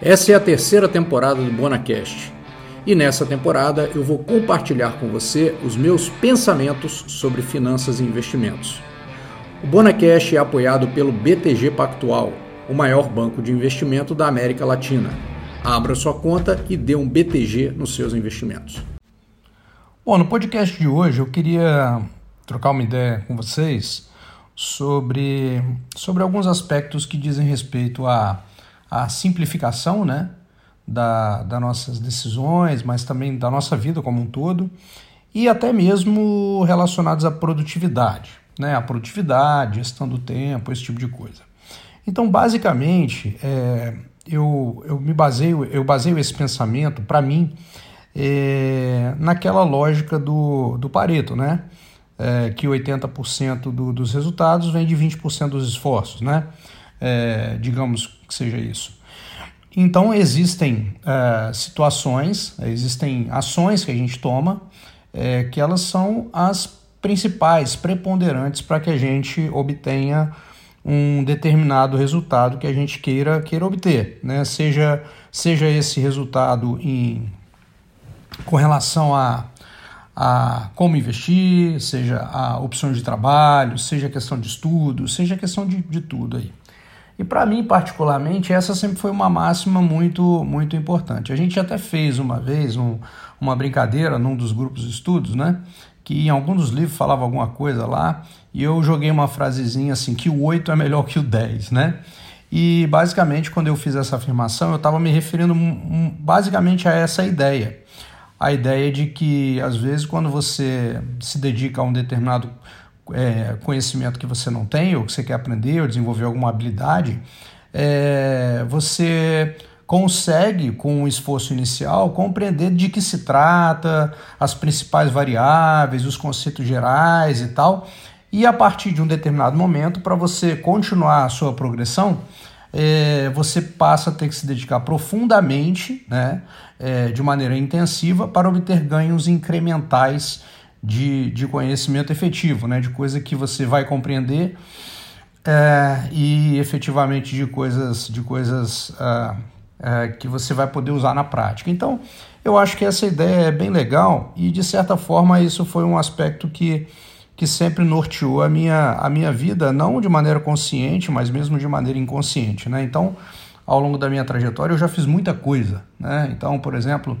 Essa é a terceira temporada do BonaCast. E nessa temporada eu vou compartilhar com você os meus pensamentos sobre finanças e investimentos. O BonaCast é apoiado pelo BTG Pactual, o maior banco de investimento da América Latina. Abra sua conta e dê um BTG nos seus investimentos. Bom, no podcast de hoje eu queria trocar uma ideia com vocês sobre, sobre alguns aspectos que dizem respeito a a simplificação né, da, das nossas decisões, mas também da nossa vida como um todo, e até mesmo relacionados à produtividade, né, a produtividade, gestão do tempo, esse tipo de coisa. Então, basicamente, é, eu, eu me baseio, eu baseio esse pensamento, para mim, é, naquela lógica do, do Pareto, né? É, que 80% do, dos resultados vem de 20% dos esforços, né? É, digamos que seja isso. Então, existem é, situações, existem ações que a gente toma é, que elas são as principais, preponderantes para que a gente obtenha um determinado resultado que a gente queira, queira obter, né? seja, seja esse resultado em, com relação a, a como investir, seja a opções de trabalho, seja questão de estudo, seja questão de, de tudo aí. E para mim, particularmente, essa sempre foi uma máxima muito, muito importante. A gente até fez uma vez um, uma brincadeira num dos grupos de estudos, né? Que em algum dos livros falava alguma coisa lá, e eu joguei uma frasezinha assim, que o 8 é melhor que o 10, né? E basicamente, quando eu fiz essa afirmação, eu estava me referindo basicamente a essa ideia. A ideia de que, às vezes, quando você se dedica a um determinado é, conhecimento que você não tem, ou que você quer aprender, ou desenvolver alguma habilidade, é, você consegue, com o esforço inicial, compreender de que se trata, as principais variáveis, os conceitos gerais e tal. E a partir de um determinado momento, para você continuar a sua progressão, é, você passa a ter que se dedicar profundamente, né, é, de maneira intensiva, para obter ganhos incrementais de, de conhecimento efetivo, né? de coisa que você vai compreender é, e efetivamente de coisas, de coisas é, é, que você vai poder usar na prática. Então, eu acho que essa ideia é bem legal e, de certa forma, isso foi um aspecto que, que sempre norteou a minha, a minha vida, não de maneira consciente, mas mesmo de maneira inconsciente. Né? Então, ao longo da minha trajetória, eu já fiz muita coisa. Né? Então, por exemplo,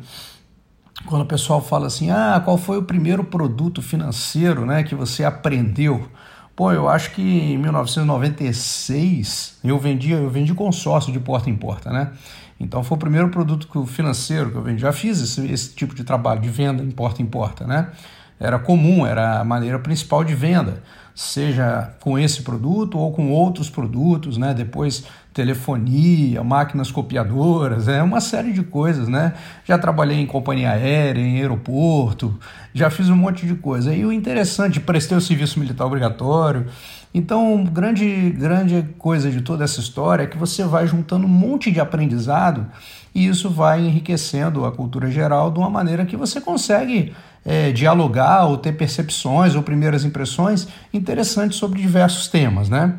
quando o pessoal fala assim, ah, qual foi o primeiro produto financeiro né, que você aprendeu? Pô, eu acho que em 1996 eu vendi, eu vendi consórcio de porta em porta, né? Então foi o primeiro produto financeiro que eu vendi. Já fiz esse, esse tipo de trabalho de venda em porta em porta, né? Era comum, era a maneira principal de venda seja com esse produto ou com outros produtos, né? Depois telefonia, máquinas copiadoras, é uma série de coisas, né? Já trabalhei em companhia aérea, em aeroporto, já fiz um monte de coisa. E o interessante, prestei o serviço militar obrigatório. Então, grande grande coisa de toda essa história é que você vai juntando um monte de aprendizado e isso vai enriquecendo a cultura geral de uma maneira que você consegue é, dialogar ou ter percepções ou primeiras impressões interessantes sobre diversos temas, né?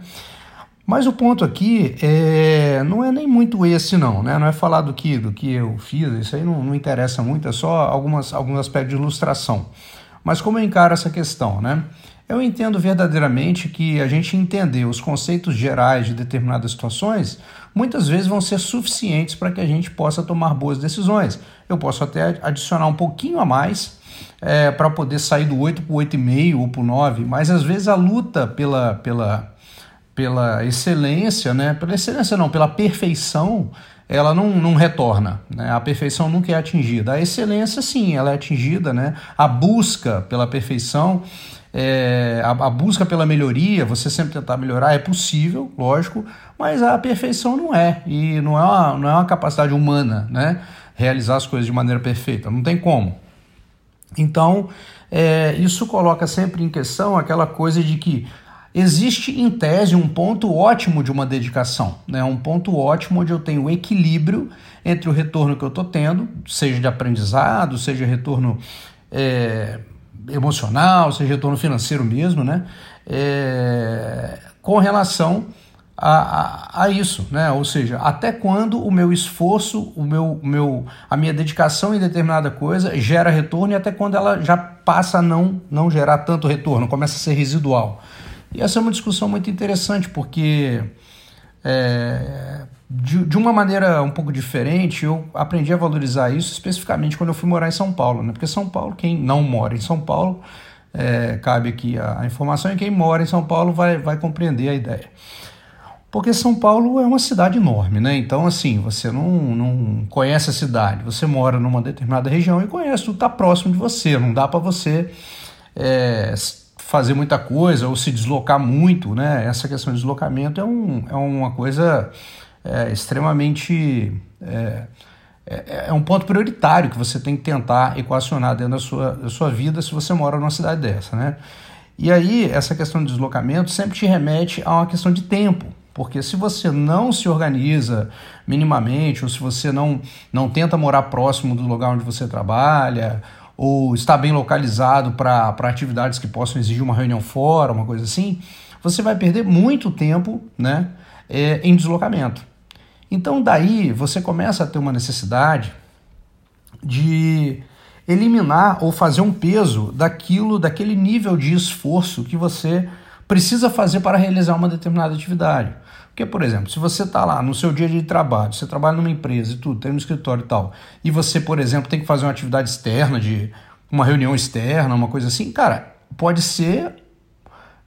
Mas o ponto aqui é, não é nem muito esse não, né? Não é falar do que, do que eu fiz, isso aí não, não interessa muito, é só algumas, alguns aspectos de ilustração. Mas como eu encaro essa questão, né? Eu entendo verdadeiramente que a gente entender os conceitos gerais de determinadas situações muitas vezes vão ser suficientes para que a gente possa tomar boas decisões. Eu posso até adicionar um pouquinho a mais é, para poder sair do 8 para o 8,5 ou para o 9, mas às vezes a luta pela, pela, pela excelência, né? pela excelência não, pela perfeição, ela não, não retorna, né? a perfeição nunca é atingida. A excelência, sim, ela é atingida, né? a busca pela perfeição, é, a, a, busca pela melhoria, você sempre tentar melhorar, é possível, lógico, mas a perfeição não é, e não é uma, não é uma capacidade humana, né? realizar as coisas de maneira perfeita, não tem como. Então, é, isso coloca sempre em questão aquela coisa de que existe, em tese, um ponto ótimo de uma dedicação, né? um ponto ótimo onde eu tenho equilíbrio entre o retorno que eu estou tendo, seja de aprendizado, seja retorno é, emocional, seja retorno financeiro mesmo, né? É, com relação a, a, a, isso, né? Ou seja, até quando o meu esforço, o meu, meu, a minha dedicação em determinada coisa gera retorno e até quando ela já passa a não, não gerar tanto retorno, começa a ser residual. E essa é uma discussão muito interessante, porque é, de, de uma maneira um pouco diferente, eu aprendi a valorizar isso especificamente quando eu fui morar em São Paulo, né? Porque São Paulo, quem não mora em São Paulo, é, cabe aqui a, a informação, e quem mora em São Paulo vai, vai compreender a ideia. Porque São Paulo é uma cidade enorme, né? Então, assim, você não, não conhece a cidade, você mora numa determinada região e conhece, tudo está próximo de você, não dá para você é, fazer muita coisa ou se deslocar muito, né? Essa questão de deslocamento é, um, é uma coisa é, extremamente. É, é, é, um ponto prioritário que você tem que tentar equacionar dentro da sua, da sua vida se você mora numa cidade dessa, né? E aí, essa questão de deslocamento sempre te remete a uma questão de tempo. Porque se você não se organiza minimamente, ou se você não, não tenta morar próximo do lugar onde você trabalha, ou está bem localizado para atividades que possam exigir uma reunião fora, uma coisa assim, você vai perder muito tempo né, é, em deslocamento. Então, daí você começa a ter uma necessidade de eliminar ou fazer um peso daquilo, daquele nível de esforço que você precisa fazer para realizar uma determinada atividade. Porque, por exemplo, se você está lá no seu dia de trabalho, você trabalha numa empresa e tudo, tem um escritório e tal, e você, por exemplo, tem que fazer uma atividade externa, de uma reunião externa, uma coisa assim, cara, pode ser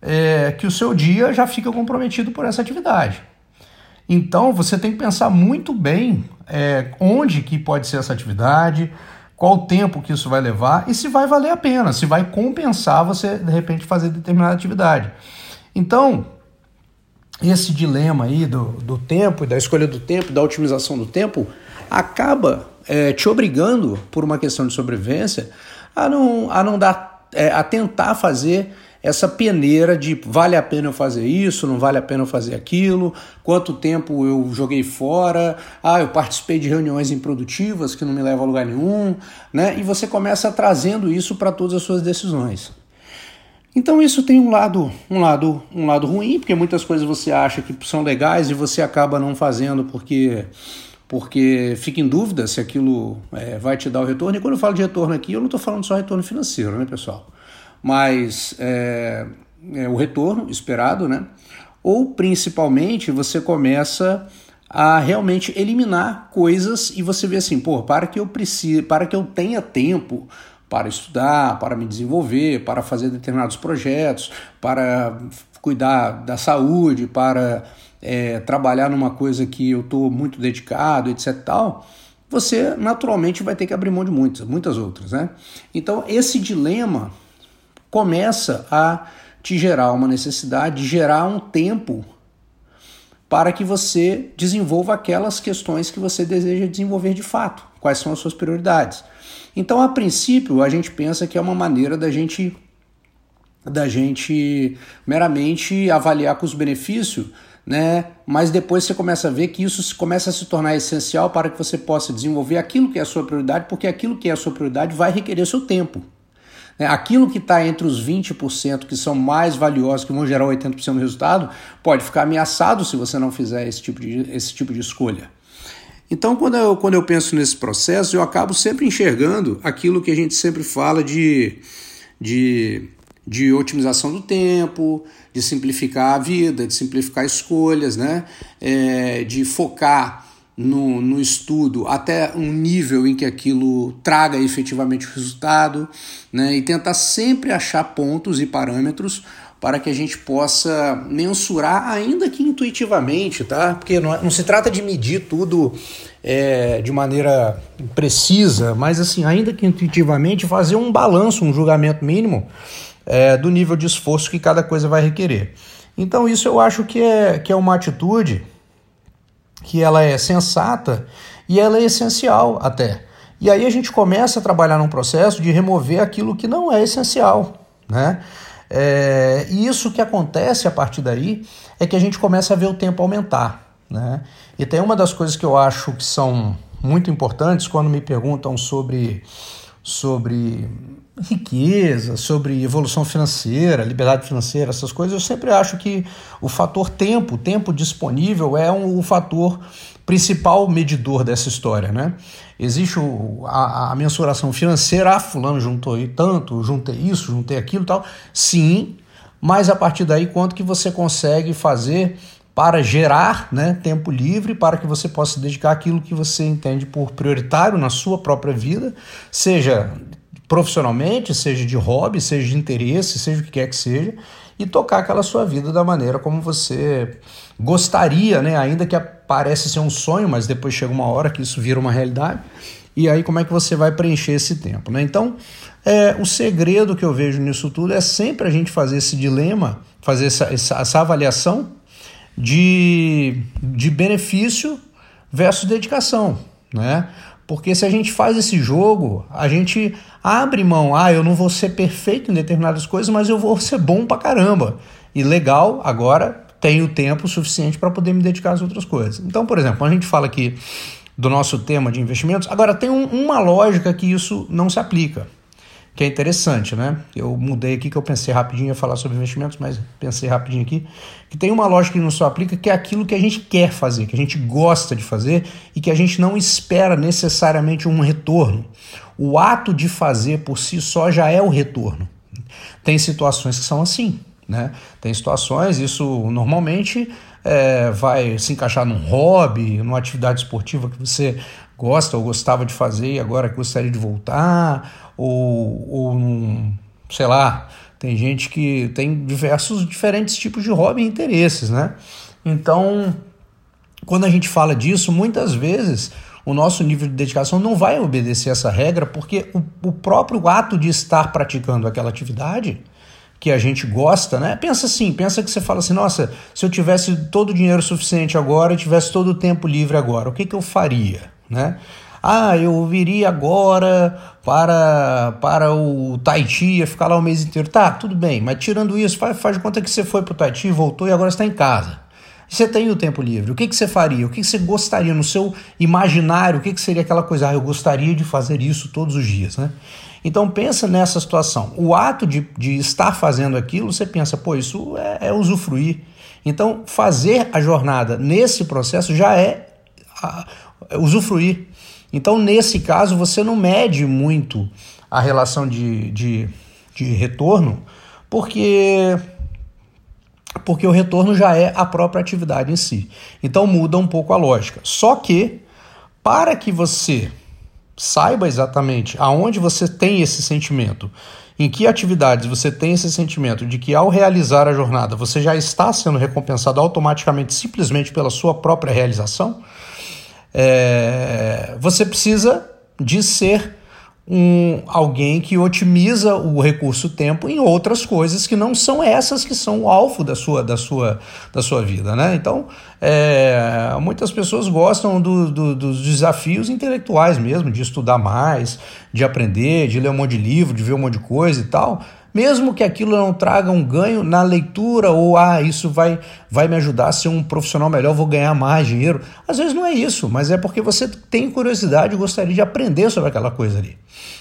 é, que o seu dia já fica comprometido por essa atividade. Então, você tem que pensar muito bem é, onde que pode ser essa atividade, qual o tempo que isso vai levar e se vai valer a pena, se vai compensar você de repente fazer determinada atividade. Então, esse dilema aí do, do tempo, da escolha do tempo, da otimização do tempo, acaba é, te obrigando, por uma questão de sobrevivência, a não, a não dar, é, a tentar fazer essa peneira de vale a pena eu fazer isso, não vale a pena eu fazer aquilo, quanto tempo eu joguei fora, ah, eu participei de reuniões improdutivas que não me levam a lugar nenhum, né? E você começa trazendo isso para todas as suas decisões. Então isso tem um lado, um lado, um lado ruim, porque muitas coisas você acha que são legais e você acaba não fazendo porque porque fica em dúvida se aquilo é, vai te dar o retorno. E quando eu falo de retorno aqui, eu não estou falando só retorno financeiro, né, pessoal? Mas é, é o retorno esperado, né? Ou principalmente você começa a realmente eliminar coisas e você vê assim, pô, para que eu precise, para que eu tenha tempo para estudar, para me desenvolver, para fazer determinados projetos, para cuidar da saúde, para é, trabalhar numa coisa que eu estou muito dedicado, etc. Tal, você naturalmente vai ter que abrir mão de muitas, muitas outras, né? Então esse dilema começa a te gerar uma necessidade de gerar um tempo para que você desenvolva aquelas questões que você deseja desenvolver de fato. Quais são as suas prioridades? Então, a princípio, a gente pensa que é uma maneira da gente da gente meramente avaliar custo-benefício, né? Mas depois você começa a ver que isso começa a se tornar essencial para que você possa desenvolver aquilo que é a sua prioridade, porque aquilo que é a sua prioridade vai requerer seu tempo. Né? Aquilo que está entre os 20% que são mais valiosos, que vão gerar 80% do resultado, pode ficar ameaçado se você não fizer esse tipo de, esse tipo de escolha. Então, quando eu, quando eu penso nesse processo, eu acabo sempre enxergando aquilo que a gente sempre fala de, de, de otimização do tempo, de simplificar a vida, de simplificar escolhas, né? É, de focar no, no estudo até um nível em que aquilo traga efetivamente resultado, né? e tentar sempre achar pontos e parâmetros para que a gente possa mensurar, ainda que intuitivamente, tá? Porque não, é, não se trata de medir tudo é, de maneira precisa, mas assim, ainda que intuitivamente, fazer um balanço, um julgamento mínimo é, do nível de esforço que cada coisa vai requerer. Então, isso eu acho que é, que é uma atitude que ela é sensata e ela é essencial até. E aí a gente começa a trabalhar num processo de remover aquilo que não é essencial, né? É, e isso que acontece a partir daí é que a gente começa a ver o tempo aumentar, né? E tem uma das coisas que eu acho que são muito importantes quando me perguntam sobre, sobre riqueza, sobre evolução financeira, liberdade financeira, essas coisas, eu sempre acho que o fator tempo, tempo disponível, é um, o fator principal medidor dessa história, né? Existe o, a, a, mensuração financeira, ah, fulano juntou aí tanto, juntei isso, juntei aquilo tal. Sim, mas a partir daí, quanto que você consegue fazer para gerar né, tempo livre para que você possa dedicar aquilo que você entende por prioritário na sua própria vida, seja profissionalmente, seja de hobby, seja de interesse, seja o que quer que seja, e tocar aquela sua vida da maneira como você gostaria, né? Ainda que parece ser um sonho, mas depois chega uma hora que isso vira uma realidade. E aí como é que você vai preencher esse tempo, né? Então, é, o segredo que eu vejo nisso tudo é sempre a gente fazer esse dilema, fazer essa, essa, essa avaliação de, de benefício versus dedicação, né? Porque se a gente faz esse jogo, a gente abre mão, ah, eu não vou ser perfeito em determinadas coisas, mas eu vou ser bom pra caramba. E legal, agora tenho tempo suficiente para poder me dedicar às outras coisas. Então, por exemplo, quando a gente fala aqui do nosso tema de investimentos, agora tem um, uma lógica que isso não se aplica que é interessante, né? Eu mudei aqui que eu pensei rapidinho a falar sobre investimentos, mas pensei rapidinho aqui que tem uma lógica que não só aplica, que é aquilo que a gente quer fazer, que a gente gosta de fazer e que a gente não espera necessariamente um retorno. O ato de fazer por si só já é o retorno. Tem situações que são assim, né? Tem situações, isso normalmente é, vai se encaixar num hobby, numa atividade esportiva que você gosta ou gostava de fazer e agora gostaria de voltar, ou, ou num, sei lá, tem gente que tem diversos diferentes tipos de hobby e interesses, né? Então, quando a gente fala disso, muitas vezes o nosso nível de dedicação não vai obedecer essa regra, porque o, o próprio ato de estar praticando aquela atividade que a gente gosta, né? Pensa assim, pensa que você fala assim, nossa, se eu tivesse todo o dinheiro suficiente agora, tivesse todo o tempo livre agora, o que, que eu faria? né? Ah, eu viria agora para, para o Tahiti, ia ficar lá o mês inteiro. Tá, tudo bem, mas tirando isso, faz, faz conta que você foi para o Tahiti, voltou e agora está em casa. Você tem o tempo livre. O que, que você faria? O que, que você gostaria no seu imaginário? O que, que seria aquela coisa? Ah, eu gostaria de fazer isso todos os dias, né? Então pensa nessa situação. O ato de, de estar fazendo aquilo, você pensa, pô, isso é, é usufruir. Então fazer a jornada nesse processo já é a, usufruir. Então, nesse caso, você não mede muito a relação de, de, de retorno, porque porque o retorno já é a própria atividade em si. Então muda um pouco a lógica. Só que para que você saiba exatamente aonde você tem esse sentimento, em que atividades você tem esse sentimento de que ao realizar a jornada você já está sendo recompensado automaticamente simplesmente pela sua própria realização, é, você precisa de ser um, alguém que otimiza o recurso tempo em outras coisas que não são essas que são o alvo da sua, da sua, da sua vida. Né? Então, é, muitas pessoas gostam do, do, dos desafios intelectuais mesmo, de estudar mais, de aprender, de ler um monte de livro, de ver um monte de coisa e tal mesmo que aquilo não traga um ganho na leitura ou ah, isso vai, vai me ajudar a ser um profissional melhor, vou ganhar mais dinheiro. Às vezes não é isso, mas é porque você tem curiosidade e gostaria de aprender sobre aquela coisa ali.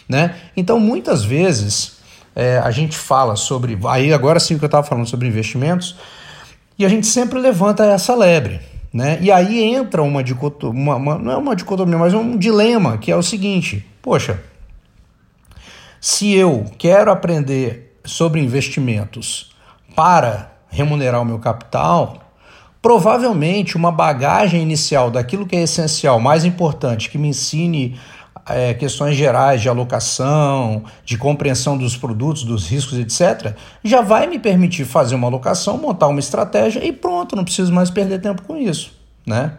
Né? Então, muitas vezes é, a gente fala sobre. Aí, agora sim que eu estava falando sobre investimentos, e a gente sempre levanta essa lebre. Né? E aí entra uma dicotomia, uma, uma, não é uma dicotomia, mas um dilema, que é o seguinte: poxa, se eu quero aprender sobre investimentos para remunerar o meu capital, provavelmente uma bagagem inicial daquilo que é essencial, mais importante, que me ensine é, questões gerais de alocação, de compreensão dos produtos, dos riscos, etc., já vai me permitir fazer uma alocação, montar uma estratégia e pronto, não preciso mais perder tempo com isso. Né?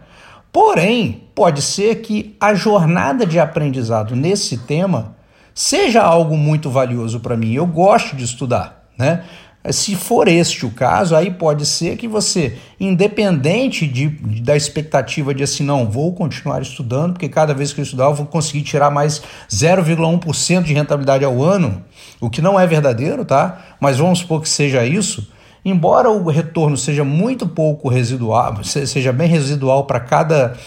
Porém, pode ser que a jornada de aprendizado nesse tema seja algo muito valioso para mim. Eu gosto de estudar, né? Se for este o caso, aí pode ser que você, independente de, da expectativa de assim, não, vou continuar estudando, porque cada vez que eu estudar eu vou conseguir tirar mais 0,1% de rentabilidade ao ano, o que não é verdadeiro, tá? Mas vamos supor que seja isso. Embora o retorno seja muito pouco residual, seja bem residual para cada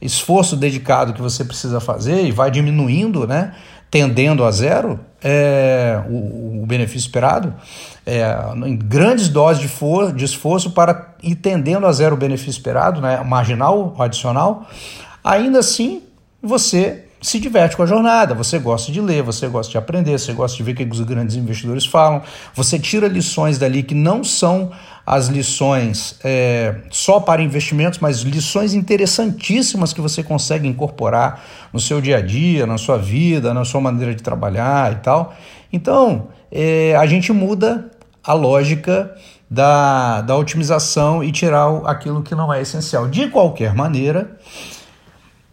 esforço dedicado que você precisa fazer e vai diminuindo, né? Tendendo a zero é, o, o, benefício esperado, é, em grandes doses de, for, de esforço para ir tendendo a zero o benefício esperado, né, marginal, adicional, ainda assim você se diverte com a jornada, você gosta de ler, você gosta de aprender, você gosta de ver o que os grandes investidores falam, você tira lições dali que não são as lições é, só para investimentos, mas lições interessantíssimas que você consegue incorporar no seu dia a dia, na sua vida, na sua maneira de trabalhar e tal. Então, é, a gente muda a lógica da, da otimização e tirar aquilo que não é essencial. De qualquer maneira,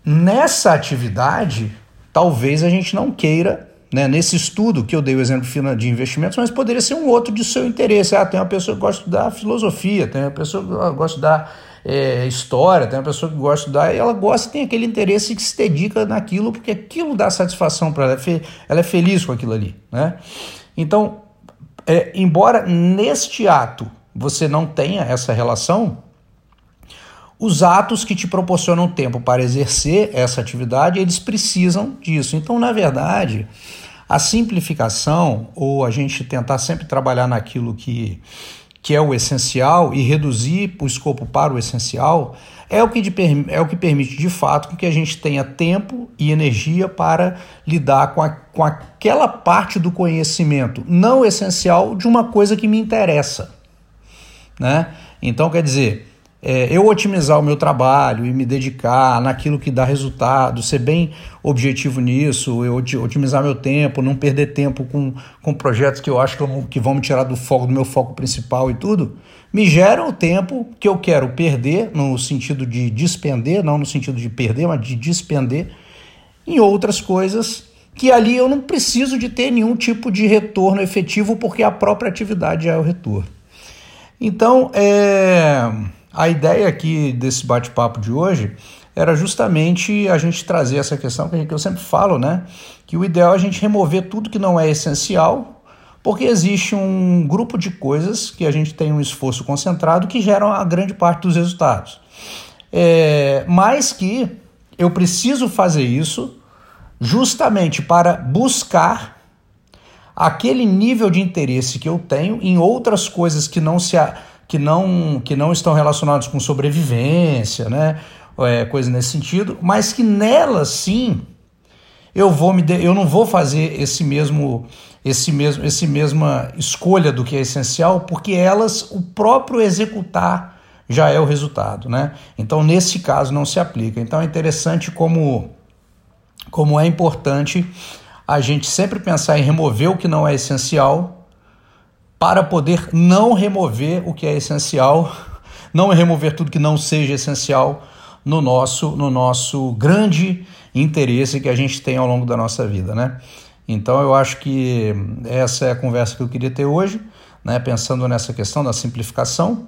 nessa atividade, talvez a gente não queira né, nesse estudo que eu dei o exemplo de investimentos, mas poderia ser um outro de seu interesse. Ah, tem uma pessoa que gosta da filosofia, tem uma pessoa que gosta da é, história, tem uma pessoa que gosta da. Ela gosta, tem aquele interesse que se dedica naquilo, porque aquilo dá satisfação para ela, é ela é feliz com aquilo ali. Né? Então, é, embora neste ato você não tenha essa relação, os atos que te proporcionam tempo para exercer essa atividade, eles precisam disso. Então, na verdade, a simplificação, ou a gente tentar sempre trabalhar naquilo que, que é o essencial e reduzir o escopo para o essencial, é o, que de, é o que permite de fato que a gente tenha tempo e energia para lidar com, a, com aquela parte do conhecimento não essencial de uma coisa que me interessa. Né? Então, quer dizer, é, eu otimizar o meu trabalho e me dedicar naquilo que dá resultado, ser bem objetivo nisso, eu otimizar meu tempo, não perder tempo com, com projetos que eu acho que, eu que vão me tirar do foco, do meu foco principal e tudo, me gera o tempo que eu quero perder, no sentido de despender, não no sentido de perder, mas de despender, em outras coisas que ali eu não preciso de ter nenhum tipo de retorno efetivo, porque a própria atividade é o retorno. Então, é a ideia aqui desse bate-papo de hoje era justamente a gente trazer essa questão que eu sempre falo, né? Que o ideal é a gente remover tudo que não é essencial, porque existe um grupo de coisas que a gente tem um esforço concentrado que geram a grande parte dos resultados. É, mas que eu preciso fazer isso justamente para buscar aquele nível de interesse que eu tenho em outras coisas que não se. A, que não, que não estão relacionados com sobrevivência, né? É, coisa nesse sentido, mas que nelas sim eu vou me de, eu não vou fazer esse mesmo esse mesmo esse mesma escolha do que é essencial, porque elas o próprio executar já é o resultado, né? Então nesse caso não se aplica. Então é interessante como como é importante a gente sempre pensar em remover o que não é essencial para poder não remover o que é essencial, não remover tudo que não seja essencial no nosso, no nosso grande interesse que a gente tem ao longo da nossa vida, né? Então eu acho que essa é a conversa que eu queria ter hoje, né? Pensando nessa questão da simplificação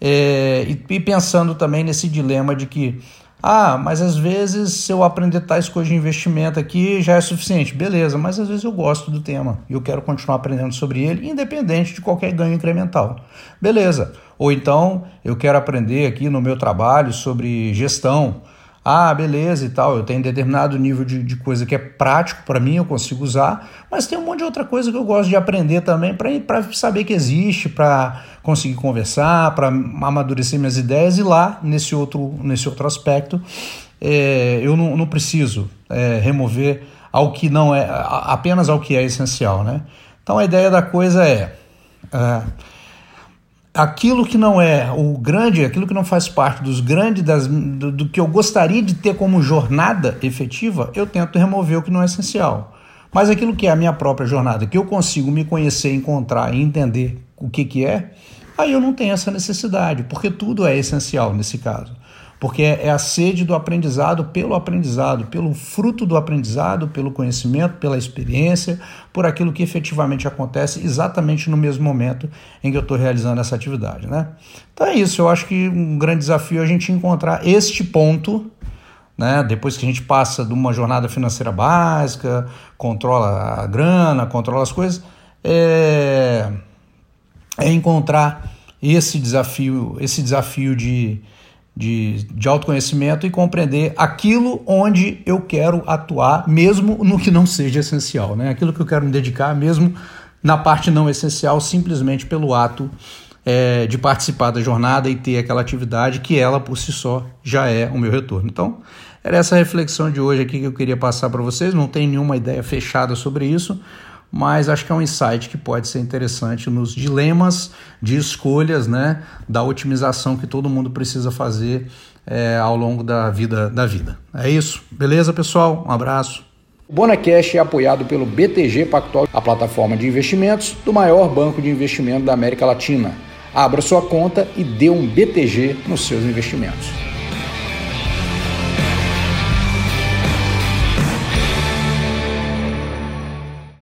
é, e, e pensando também nesse dilema de que ah, mas às vezes se eu aprender tais coisas de investimento aqui já é suficiente. Beleza, mas às vezes eu gosto do tema e eu quero continuar aprendendo sobre ele, independente de qualquer ganho incremental. Beleza. Ou então eu quero aprender aqui no meu trabalho sobre gestão ah, beleza e tal, eu tenho determinado nível de, de coisa que é prático para mim, eu consigo usar, mas tem um monte de outra coisa que eu gosto de aprender também para saber que existe, para conseguir conversar, para amadurecer minhas ideias e lá, nesse outro, nesse outro aspecto, é, eu não, não preciso é, remover ao que não é, apenas ao que é essencial, né? Então a ideia da coisa é, é aquilo que não é o grande, aquilo que não faz parte dos grandes, das, do, do, que eu gostaria de ter como jornada efetiva, eu tento remover o que não é essencial. Mas aquilo que é a minha própria jornada, que eu consigo me conhecer, encontrar e entender o que, que é, aí eu não tenho essa necessidade, porque tudo é essencial nesse caso porque é a sede do aprendizado pelo aprendizado, pelo fruto do aprendizado, pelo conhecimento, pela experiência, por aquilo que efetivamente acontece exatamente no mesmo momento em que eu estou realizando essa atividade. Né? Então é isso, eu acho que um grande desafio é a gente encontrar este ponto. Né? Depois que a gente passa de uma jornada financeira básica, controla a grana, controla as coisas, é, é encontrar esse desafio, esse desafio de de, de autoconhecimento e compreender aquilo onde eu quero atuar, mesmo no que não seja essencial, né? aquilo que eu quero me dedicar, mesmo na parte não essencial, simplesmente pelo ato é, de participar da jornada e ter aquela atividade que ela por si só já é o meu retorno. Então, era essa reflexão de hoje aqui que eu queria passar para vocês. Não tem nenhuma ideia fechada sobre isso, mas acho que é um insight que pode ser interessante nos dilemas de escolhas, né, da otimização que todo mundo precisa fazer é, ao longo da vida da vida. É isso, beleza, pessoal? Um abraço. O Bonacash é apoiado pelo BTG Pactual, a plataforma de investimentos do maior banco de investimento da América Latina. Abra sua conta e dê um BTG nos seus investimentos.